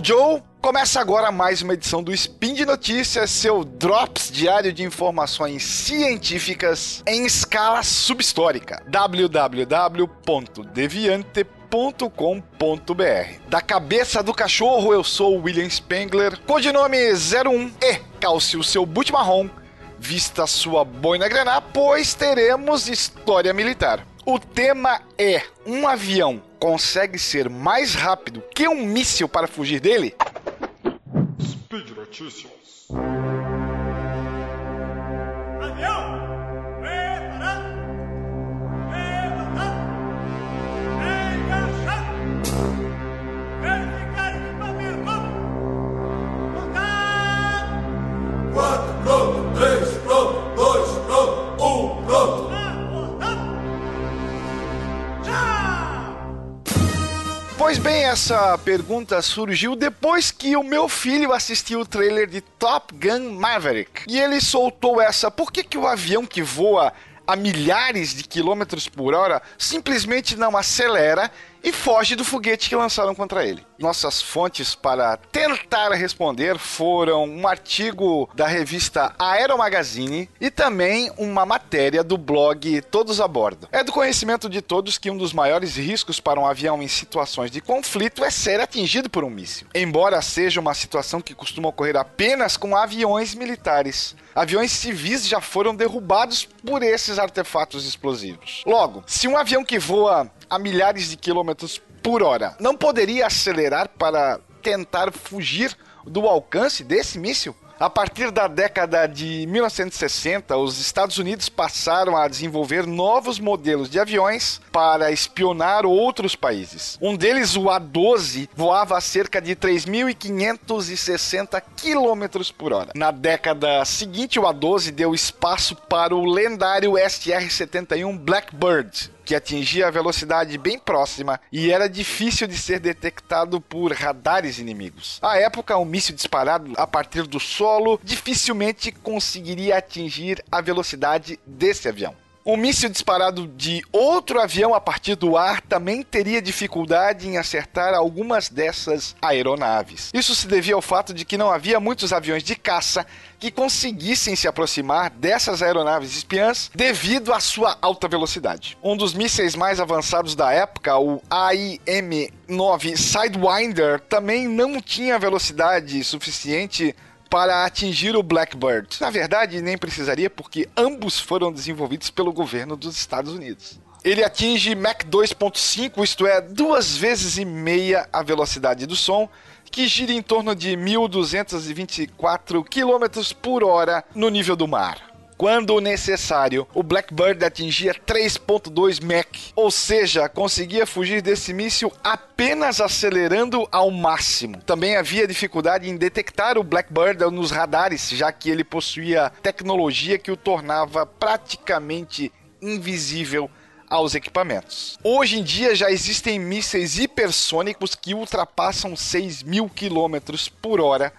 sou o Joe. Começa agora mais uma edição do Spin de Notícias, seu drops diário de informações científicas em escala subhistórica. www.deviante.com.br Da cabeça do cachorro, eu sou William Spengler, codinome 01 e calce o seu boot marrom, vista sua boina grená, pois teremos história militar. O tema é: um avião consegue ser mais rápido que um míssil para fugir dele? Speed Notícias. Avião! Quatro três essa pergunta surgiu depois que o meu filho assistiu o trailer de Top Gun Maverick. E ele soltou essa: por que, que o avião que voa a milhares de quilômetros por hora simplesmente não acelera e foge do foguete que lançaram contra ele? Nossas fontes para tentar responder foram um artigo da revista Aero Magazine e também uma matéria do blog Todos a Bordo. É do conhecimento de todos que um dos maiores riscos para um avião em situações de conflito é ser atingido por um míssil. Embora seja uma situação que costuma ocorrer apenas com aviões militares, aviões civis já foram derrubados por esses artefatos explosivos. Logo, se um avião que voa a milhares de quilômetros por hora não poderia acelerar para tentar fugir do alcance desse míssil? A partir da década de 1960, os Estados Unidos passaram a desenvolver novos modelos de aviões para espionar outros países. Um deles, o A-12, voava a cerca de 3.560 km por hora. Na década seguinte, o A-12 deu espaço para o lendário SR-71 Blackbird, que atingia a velocidade bem próxima e era difícil de ser detectado por radares inimigos. À época, um míssil disparado a partir do solo dificilmente conseguiria atingir a velocidade desse avião. Um míssil disparado de outro avião a partir do ar também teria dificuldade em acertar algumas dessas aeronaves. Isso se devia ao fato de que não havia muitos aviões de caça que conseguissem se aproximar dessas aeronaves espiãs devido à sua alta velocidade. Um dos mísseis mais avançados da época, o AIM-9 Sidewinder, também não tinha velocidade suficiente para atingir o Blackbird. Na verdade, nem precisaria, porque ambos foram desenvolvidos pelo governo dos Estados Unidos. Ele atinge Mach 2.5, isto é, duas vezes e meia a velocidade do som, que gira em torno de 1.224 km por hora no nível do mar. Quando necessário, o Blackbird atingia 3.2 Mach, ou seja, conseguia fugir desse míssil apenas acelerando ao máximo. Também havia dificuldade em detectar o Blackbird nos radares, já que ele possuía tecnologia que o tornava praticamente invisível aos equipamentos. Hoje em dia já existem mísseis hipersônicos que ultrapassam 6 mil quilômetros por hora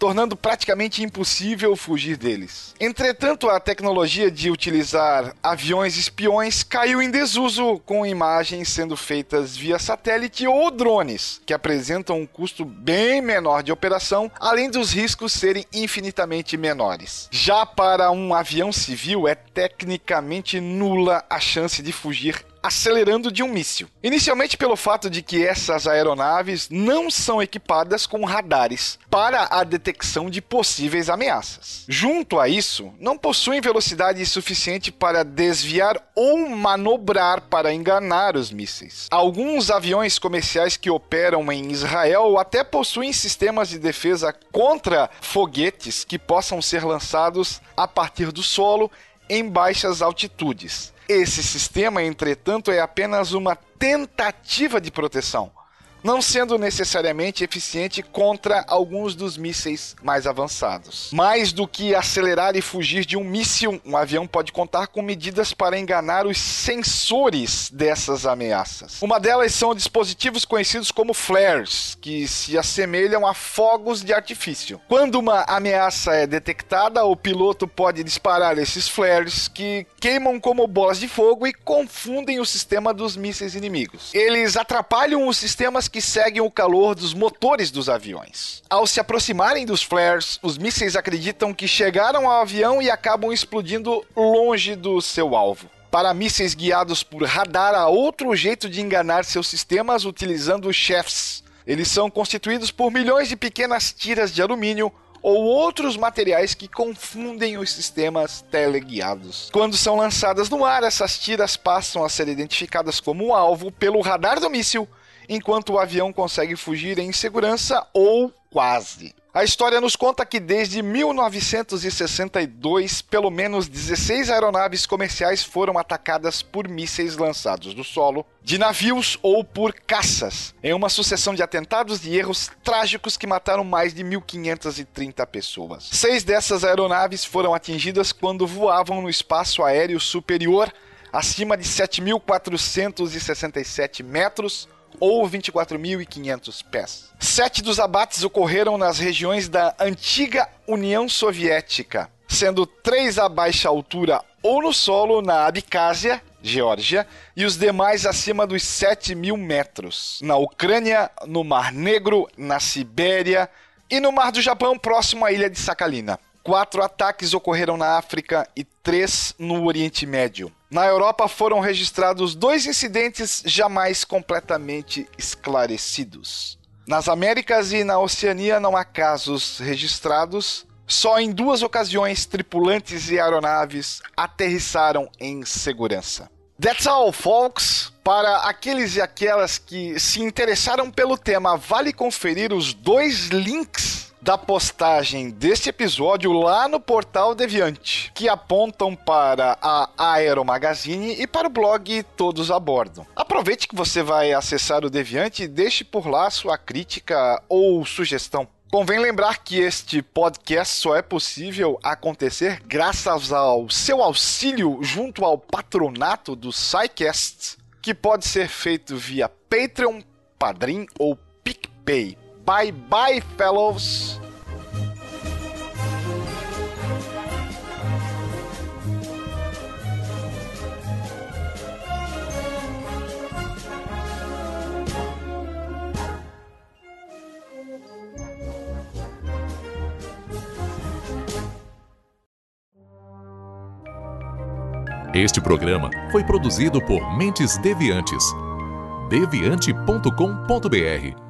tornando praticamente impossível fugir deles. Entretanto, a tecnologia de utilizar aviões espiões caiu em desuso, com imagens sendo feitas via satélite ou drones, que apresentam um custo bem menor de operação, além dos riscos serem infinitamente menores. Já para um avião civil, é tecnicamente nula a chance de fugir acelerando de um míssil. Inicialmente pelo fato de que essas aeronaves não são equipadas com radares para a detecção de possíveis ameaças. Junto a isso, não possuem velocidade suficiente para desviar ou manobrar para enganar os mísseis. Alguns aviões comerciais que operam em Israel até possuem sistemas de defesa contra foguetes que possam ser lançados a partir do solo em baixas altitudes. Esse sistema, entretanto, é apenas uma tentativa de proteção, não sendo necessariamente eficiente contra alguns dos mísseis mais avançados. Mais do que acelerar e fugir de um míssil, um avião pode contar com medidas para enganar os sensores dessas ameaças. Uma delas são dispositivos conhecidos como flares, que se assemelham a fogos de artifício. Quando uma ameaça é detectada, o piloto pode disparar esses flares que queimam como bolas de fogo e confundem o sistema dos mísseis inimigos. Eles atrapalham os sistemas que seguem o calor dos motores dos aviões. Ao se aproximarem dos flares, os mísseis acreditam que chegaram ao avião e acabam explodindo longe do seu alvo. Para mísseis guiados por radar, há outro jeito de enganar seus sistemas utilizando chefs. Eles são constituídos por milhões de pequenas tiras de alumínio ou outros materiais que confundem os sistemas teleguiados. Quando são lançadas no ar, essas tiras passam a ser identificadas como alvo pelo radar do míssil, enquanto o avião consegue fugir em segurança ou quase. A história nos conta que desde 1962, pelo menos 16 aeronaves comerciais foram atacadas por mísseis lançados do solo, de navios ou por caças, em uma sucessão de atentados e erros trágicos que mataram mais de 1.530 pessoas. Seis dessas aeronaves foram atingidas quando voavam no espaço aéreo superior, acima de 7.467 metros ou 24.500 pés. Sete dos abates ocorreram nas regiões da antiga União Soviética, sendo três a baixa altura ou no solo na Abcásia, Geórgia, e os demais acima dos 7 mil metros, na Ucrânia, no Mar Negro, na Sibéria e no Mar do Japão, próximo à ilha de Sakhalina. Quatro ataques ocorreram na África e três no Oriente Médio. Na Europa foram registrados dois incidentes jamais completamente esclarecidos. Nas Américas e na Oceania não há casos registrados. Só em duas ocasiões tripulantes e aeronaves aterrissaram em segurança. That's all, folks! Para aqueles e aquelas que se interessaram pelo tema, vale conferir os dois links da postagem deste episódio lá no portal Deviante, que apontam para a Aero Magazine e para o blog Todos a Bordo. Aproveite que você vai acessar o Deviante e deixe por lá sua crítica ou sugestão. Convém lembrar que este podcast só é possível acontecer graças ao seu auxílio junto ao patronato do SciCast, que pode ser feito via Patreon, Padrim ou PicPay. Bye bye, fellows! Este programa foi produzido por Mentes Deviantes. deviante.com.br